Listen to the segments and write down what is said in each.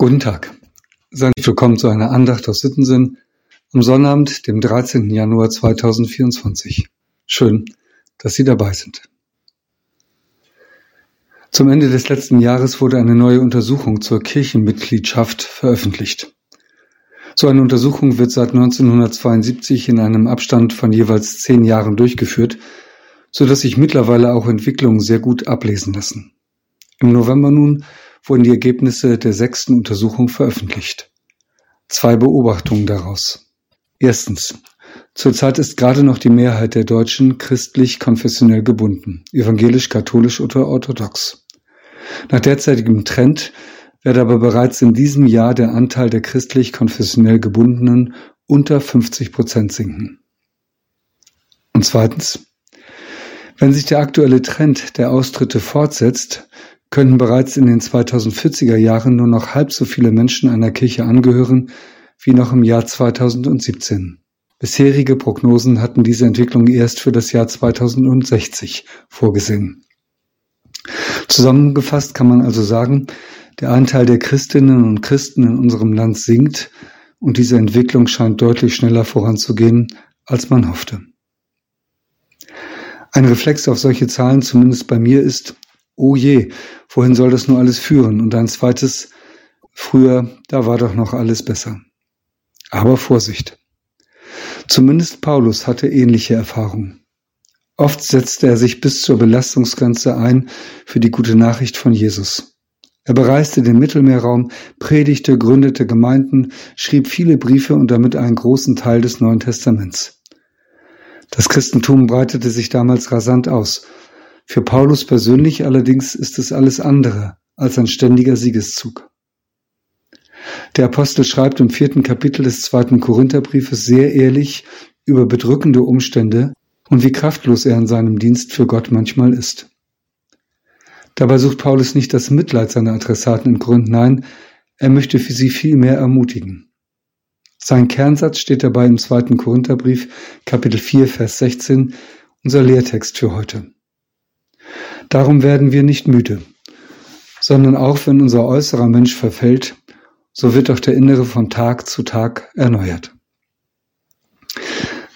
Guten Tag. Seien Sie willkommen zu einer Andacht aus Sittensinn am Sonnabend, dem 13. Januar 2024. Schön, dass Sie dabei sind. Zum Ende des letzten Jahres wurde eine neue Untersuchung zur Kirchenmitgliedschaft veröffentlicht. So eine Untersuchung wird seit 1972 in einem Abstand von jeweils zehn Jahren durchgeführt, so dass sich mittlerweile auch Entwicklungen sehr gut ablesen lassen. Im November nun wurden die Ergebnisse der sechsten Untersuchung veröffentlicht. Zwei Beobachtungen daraus. Erstens. Zurzeit ist gerade noch die Mehrheit der Deutschen christlich-konfessionell gebunden, evangelisch-katholisch oder orthodox. Nach derzeitigem Trend werde aber bereits in diesem Jahr der Anteil der christlich-konfessionell Gebundenen unter 50 Prozent sinken. Und zweitens. Wenn sich der aktuelle Trend der Austritte fortsetzt, könnten bereits in den 2040er Jahren nur noch halb so viele Menschen einer Kirche angehören wie noch im Jahr 2017. Bisherige Prognosen hatten diese Entwicklung erst für das Jahr 2060 vorgesehen. Zusammengefasst kann man also sagen, der Anteil der Christinnen und Christen in unserem Land sinkt und diese Entwicklung scheint deutlich schneller voranzugehen, als man hoffte. Ein Reflex auf solche Zahlen, zumindest bei mir, ist, oh je, wohin soll das nur alles führen? Und ein zweites, früher, da war doch noch alles besser. Aber Vorsicht. Zumindest Paulus hatte ähnliche Erfahrungen. Oft setzte er sich bis zur Belastungsgrenze ein für die gute Nachricht von Jesus. Er bereiste den Mittelmeerraum, predigte, gründete Gemeinden, schrieb viele Briefe und damit einen großen Teil des Neuen Testaments. Das Christentum breitete sich damals rasant aus für Paulus persönlich allerdings ist es alles andere als ein ständiger Siegeszug. Der Apostel schreibt im vierten Kapitel des zweiten Korintherbriefes sehr ehrlich über bedrückende Umstände und wie kraftlos er in seinem Dienst für Gott manchmal ist. Dabei sucht Paulus nicht das Mitleid seiner Adressaten in Grund, nein, er möchte für sie viel mehr ermutigen. Sein Kernsatz steht dabei im zweiten Korintherbrief, Kapitel 4, Vers 16, unser Lehrtext für heute. Darum werden wir nicht müde, sondern auch wenn unser äußerer Mensch verfällt, so wird auch der innere von Tag zu Tag erneuert.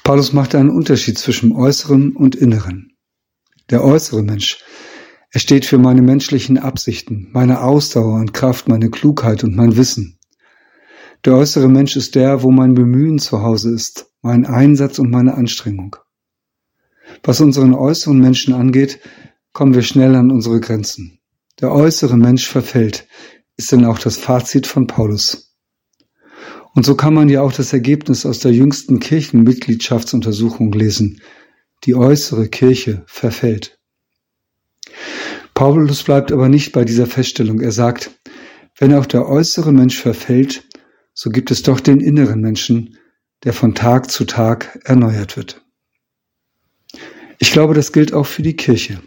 Paulus macht einen Unterschied zwischen äußeren und inneren. Der äußere Mensch, er steht für meine menschlichen Absichten, meine Ausdauer und Kraft, meine Klugheit und mein Wissen. Der äußere Mensch ist der, wo mein Bemühen zu Hause ist, mein Einsatz und meine Anstrengung. Was unseren äußeren Menschen angeht, kommen wir schnell an unsere Grenzen. Der äußere Mensch verfällt, ist denn auch das Fazit von Paulus. Und so kann man ja auch das Ergebnis aus der jüngsten Kirchenmitgliedschaftsuntersuchung lesen. Die äußere Kirche verfällt. Paulus bleibt aber nicht bei dieser Feststellung. Er sagt, wenn auch der äußere Mensch verfällt, so gibt es doch den inneren Menschen, der von Tag zu Tag erneuert wird. Ich glaube, das gilt auch für die Kirche.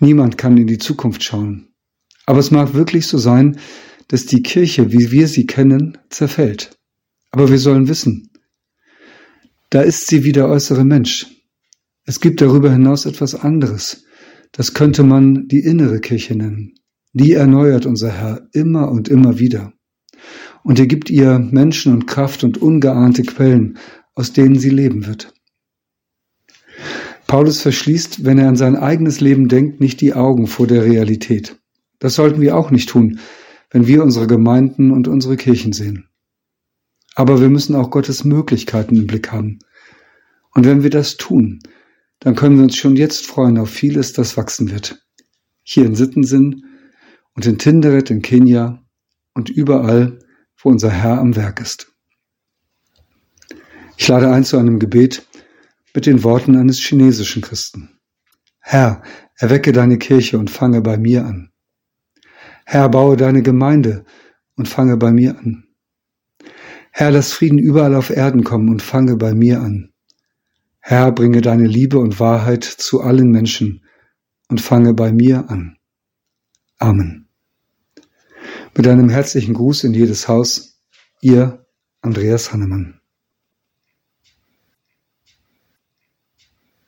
Niemand kann in die Zukunft schauen. Aber es mag wirklich so sein, dass die Kirche, wie wir sie kennen, zerfällt. Aber wir sollen wissen, da ist sie wie der äußere Mensch. Es gibt darüber hinaus etwas anderes. Das könnte man die innere Kirche nennen. Die erneuert unser Herr immer und immer wieder. Und er gibt ihr Menschen und Kraft und ungeahnte Quellen, aus denen sie leben wird. Paulus verschließt, wenn er an sein eigenes Leben denkt, nicht die Augen vor der Realität. Das sollten wir auch nicht tun, wenn wir unsere Gemeinden und unsere Kirchen sehen. Aber wir müssen auch Gottes Möglichkeiten im Blick haben. Und wenn wir das tun, dann können wir uns schon jetzt freuen auf vieles, das wachsen wird. Hier in Sittensinn und in Tinderet in Kenia und überall, wo unser Herr am Werk ist. Ich lade ein zu einem Gebet, mit den Worten eines chinesischen Christen. Herr, erwecke deine Kirche und fange bei mir an. Herr, baue deine Gemeinde und fange bei mir an. Herr, lass Frieden überall auf Erden kommen und fange bei mir an. Herr, bringe deine Liebe und Wahrheit zu allen Menschen und fange bei mir an. Amen. Mit einem herzlichen Gruß in jedes Haus, ihr Andreas Hannemann.